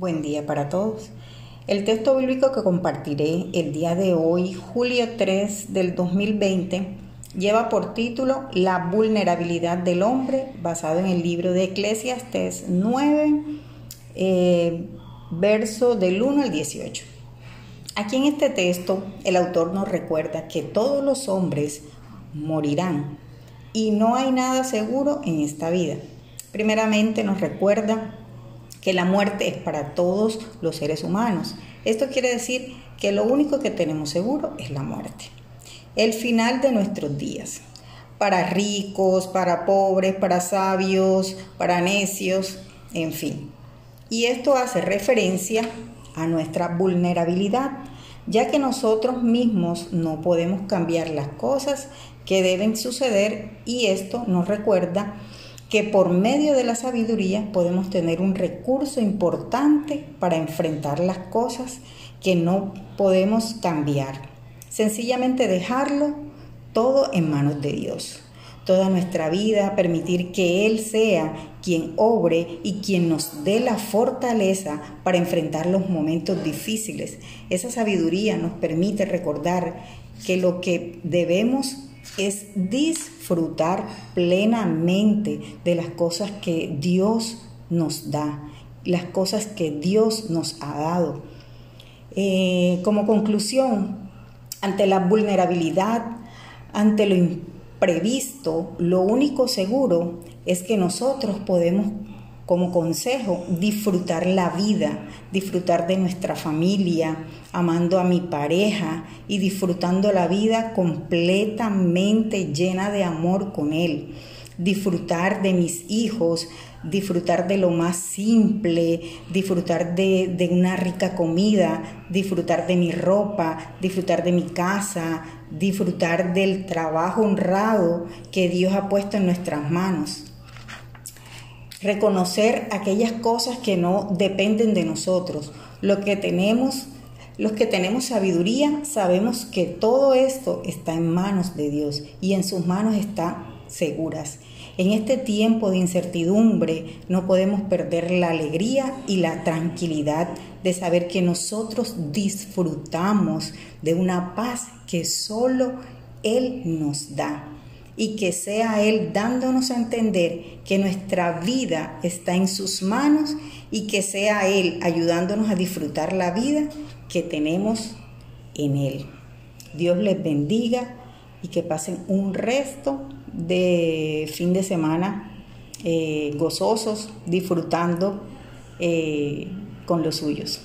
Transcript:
Buen día para todos. El texto bíblico que compartiré el día de hoy, julio 3 del 2020, lleva por título La vulnerabilidad del hombre, basado en el libro de Eclesiastes 9, eh, verso del 1 al 18. Aquí en este texto, el autor nos recuerda que todos los hombres morirán y no hay nada seguro en esta vida. Primeramente nos recuerda que la muerte es para todos los seres humanos. Esto quiere decir que lo único que tenemos seguro es la muerte. El final de nuestros días. Para ricos, para pobres, para sabios, para necios, en fin. Y esto hace referencia a nuestra vulnerabilidad, ya que nosotros mismos no podemos cambiar las cosas que deben suceder y esto nos recuerda que por medio de la sabiduría podemos tener un recurso importante para enfrentar las cosas que no podemos cambiar. Sencillamente dejarlo todo en manos de Dios. Toda nuestra vida, permitir que Él sea quien obre y quien nos dé la fortaleza para enfrentar los momentos difíciles. Esa sabiduría nos permite recordar que lo que debemos es disfrutar plenamente de las cosas que Dios nos da, las cosas que Dios nos ha dado. Eh, como conclusión, ante la vulnerabilidad, ante lo imprevisto, lo único seguro es que nosotros podemos como consejo, disfrutar la vida, disfrutar de nuestra familia, amando a mi pareja y disfrutando la vida completamente llena de amor con Él. Disfrutar de mis hijos, disfrutar de lo más simple, disfrutar de, de una rica comida, disfrutar de mi ropa, disfrutar de mi casa, disfrutar del trabajo honrado que Dios ha puesto en nuestras manos reconocer aquellas cosas que no dependen de nosotros. Lo que tenemos, los que tenemos sabiduría, sabemos que todo esto está en manos de Dios y en sus manos está seguras. En este tiempo de incertidumbre no podemos perder la alegría y la tranquilidad de saber que nosotros disfrutamos de una paz que solo Él nos da y que sea Él dándonos a entender que nuestra vida está en sus manos y que sea Él ayudándonos a disfrutar la vida que tenemos en Él. Dios les bendiga y que pasen un resto de fin de semana eh, gozosos, disfrutando eh, con los suyos.